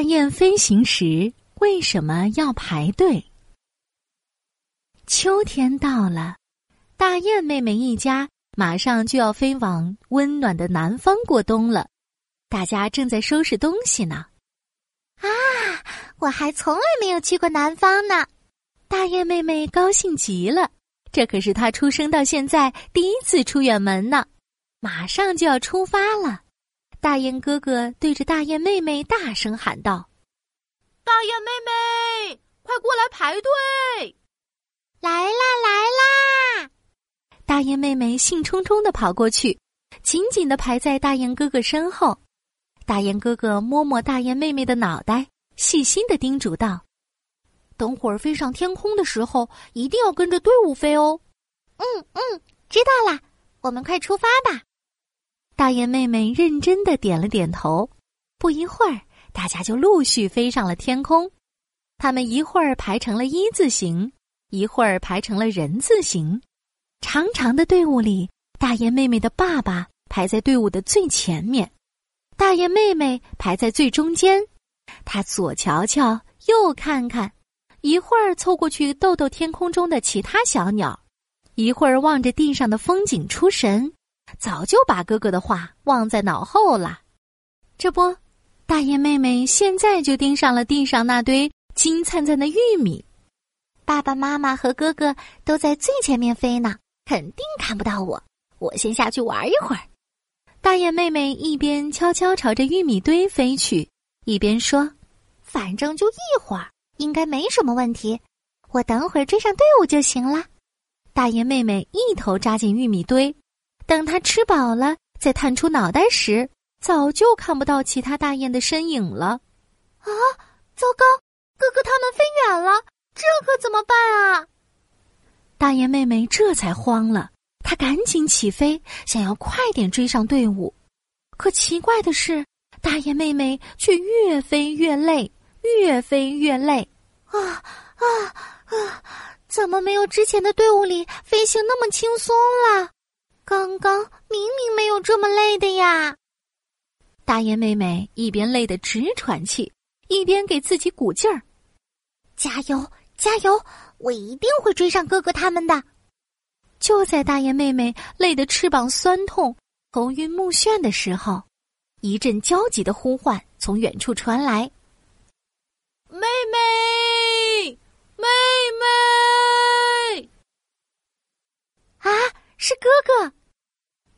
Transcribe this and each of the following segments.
大雁飞行时为什么要排队？秋天到了，大雁妹妹一家马上就要飞往温暖的南方过冬了。大家正在收拾东西呢。啊，我还从来没有去过南方呢！大雁妹妹高兴极了，这可是她出生到现在第一次出远门呢。马上就要出发了。大雁哥哥对着大雁妹妹大声喊道：“大雁妹妹，快过来排队！来啦，来啦！”大雁妹妹兴冲冲的跑过去，紧紧的排在大雁哥哥身后。大雁哥哥摸摸大雁妹妹的脑袋，细心的叮嘱道：“等会儿飞上天空的时候，一定要跟着队伍飞哦。”“嗯嗯，知道啦，我们快出发吧。”大雁妹妹认真的点了点头，不一会儿，大家就陆续飞上了天空。他们一会儿排成了一字形，一会儿排成了人字形。长长的队伍里，大雁妹妹的爸爸排在队伍的最前面，大雁妹妹排在最中间。她左瞧瞧，右看看，一会儿凑过去逗逗天空中的其他小鸟，一会儿望着地上的风景出神。早就把哥哥的话忘在脑后了，这不，大雁妹妹现在就盯上了地上那堆金灿灿的玉米。爸爸妈妈和哥哥都在最前面飞呢，肯定看不到我。我先下去玩一会儿。大雁妹妹一边悄悄朝着玉米堆飞去，一边说：“反正就一会儿，应该没什么问题。我等会儿追上队伍就行了。”大雁妹妹一头扎进玉米堆。等他吃饱了，再探出脑袋时，早就看不到其他大雁的身影了。啊，糟糕！哥哥他们飞远了，这可怎么办啊？大雁妹妹这才慌了，她赶紧起飞，想要快点追上队伍。可奇怪的是，大雁妹妹却越飞越累，越飞越累。啊啊啊！怎么没有之前的队伍里飞行那么轻松了？刚刚明明没有这么累的呀！大雁妹妹一边累得直喘气，一边给自己鼓劲儿：“加油，加油！我一定会追上哥哥他们的。”就在大雁妹妹累得翅膀酸痛、头晕目眩的时候，一阵焦急的呼唤从远处传来：“妹妹，妹妹！”啊，是哥哥！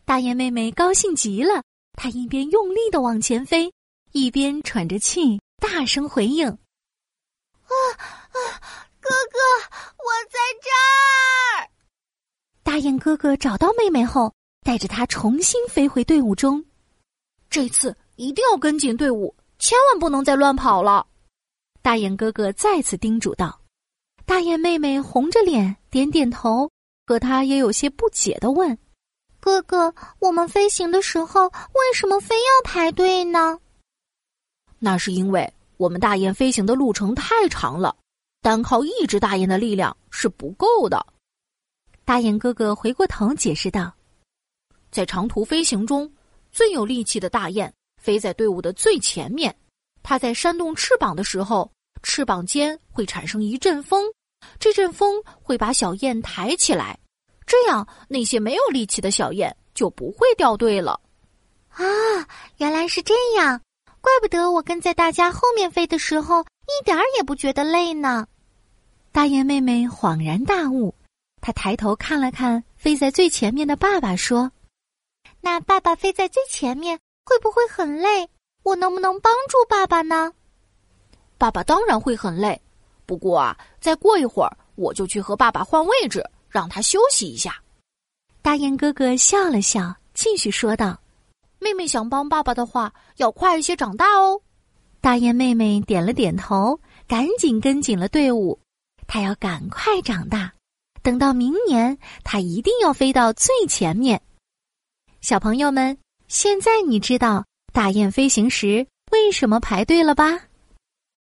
大雁妹妹高兴极了，她一边用力的往前飞，一边喘着气，大声回应：“啊啊，哥哥，我在这儿！”大雁哥哥找到妹妹后，带着她重新飞回队伍中。这次一定要跟紧队伍，千万不能再乱跑了。大雁哥哥再次叮嘱道。大雁妹妹红着脸点点头，可她也有些不解的问。哥哥，我们飞行的时候为什么非要排队呢？那是因为我们大雁飞行的路程太长了，单靠一只大雁的力量是不够的。大雁哥哥回过头解释道：“在长途飞行中，最有力气的大雁飞在队伍的最前面，它在扇动翅膀的时候，翅膀间会产生一阵风，这阵风会把小雁抬起来。”这样，那些没有力气的小雁就不会掉队了。啊，原来是这样，怪不得我跟在大家后面飞的时候一点儿也不觉得累呢。大雁妹妹恍然大悟，她抬头看了看飞在最前面的爸爸，说：“那爸爸飞在最前面会不会很累？我能不能帮助爸爸呢？”爸爸当然会很累，不过啊，再过一会儿我就去和爸爸换位置。让他休息一下。大雁哥哥笑了笑，继续说道：“妹妹想帮爸爸的话，要快一些长大哦。”大雁妹妹点了点头，赶紧跟紧了队伍。她要赶快长大，等到明年，她一定要飞到最前面。小朋友们，现在你知道大雁飞行时为什么排队了吧？